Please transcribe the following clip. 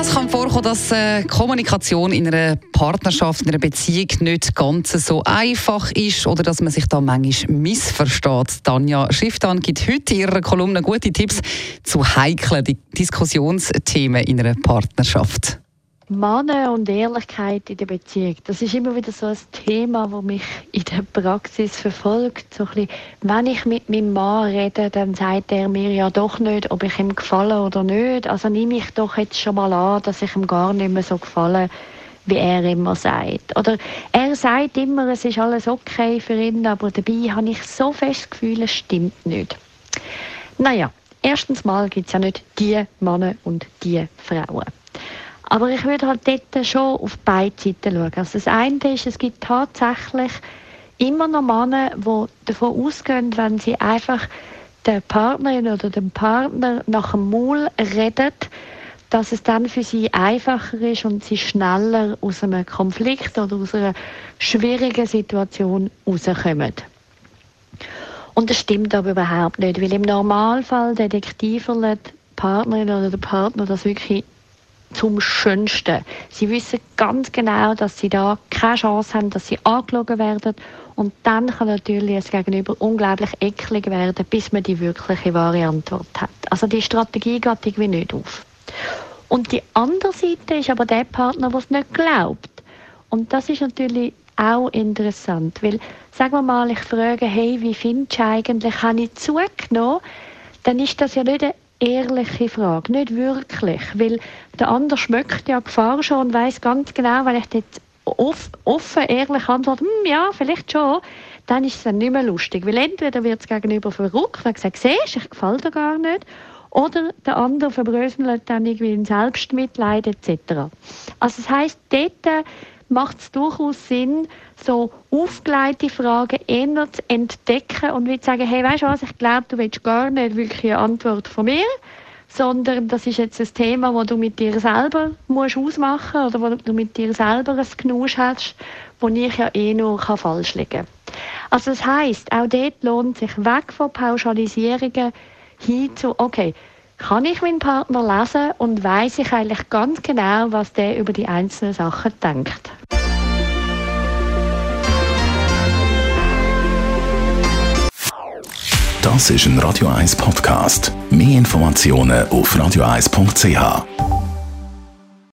es kann vorkommen, dass äh, Kommunikation in einer Partnerschaft, in einer Beziehung nicht ganz so einfach ist oder dass man sich da manchmal missversteht. Tanja Schifftan gibt heute in ihrer Kolumne gute Tipps zu heiklen Diskussionsthemen in einer Partnerschaft. Männer und Ehrlichkeit in der Beziehung, das ist immer wieder so ein Thema, das mich in der Praxis verfolgt. So bisschen, wenn ich mit meinem Mann rede, dann sagt er mir ja doch nicht, ob ich ihm gefalle oder nicht. Also nehme ich doch jetzt schon mal an, dass ich ihm gar nicht mehr so gefalle, wie er immer sagt. Oder er sagt immer, es ist alles okay für ihn, aber dabei habe ich so fest das Gefühl, es stimmt nicht. Naja, erstens mal gibt es ja nicht die Männer und die Frauen. Aber ich würde halt dort schon auf beide Seiten schauen. Also das eine ist, es gibt tatsächlich immer noch Männer, die davon ausgehen, wenn sie einfach der Partnerin oder dem Partner nach dem Maul redet, dass es dann für sie einfacher ist und sie schneller aus einem Konflikt oder aus einer schwierigen Situation rauskommen. Und das stimmt aber überhaupt nicht, weil im Normalfall Detektiverle die Partnerin oder der Partner das wirklich zum Schönsten. Sie wissen ganz genau, dass sie da keine Chance haben, dass sie angelogen werden. Und dann kann natürlich das Gegenüber unglaublich eklig werden, bis man die wirkliche wahre Antwort hat. Also die Strategie geht irgendwie nicht auf. Und die andere Seite ist aber der Partner, der es nicht glaubt. Und das ist natürlich auch interessant, weil, sagen wir mal, ich frage, hey, wie findest du eigentlich, habe ich zugenommen? Dann ist das ja nicht eine ehrliche Frage, nicht wirklich, weil der andere schmeckt ja Gefahr schon und weiß ganz genau, wenn ich jetzt offen, ehrlich antworte, hm, ja, vielleicht schon, dann ist es dann nicht mehr lustig, weil entweder wird es gegenüber verrückt, wenn sagt, siehst, ich gefalle dir gar nicht, oder der andere verbröselt dann irgendwie in Selbstmitleid etc. Also das heisst, dort macht es durchaus Sinn, so aufgeleitete Fragen eher zu entdecken und zu sagen, hey, weißt du was, ich glaube, du willst gar nicht wirklich eine Antwort von mir, sondern das ist jetzt ein Thema, wo du mit dir selber musst ausmachen oder wo du mit dir selber ein Genusch hast, wo ich ja eh nur kann falsch liegen kann. Also das heißt, auch dort lohnt sich weg von Pauschalisierungen hin zu, okay, kann ich meinen Partner lesen und weiß ich eigentlich ganz genau, was der über die einzelnen Sachen denkt. Das ist ein Radio 1 Podcast. Mehr Informationen auf radio1.ch.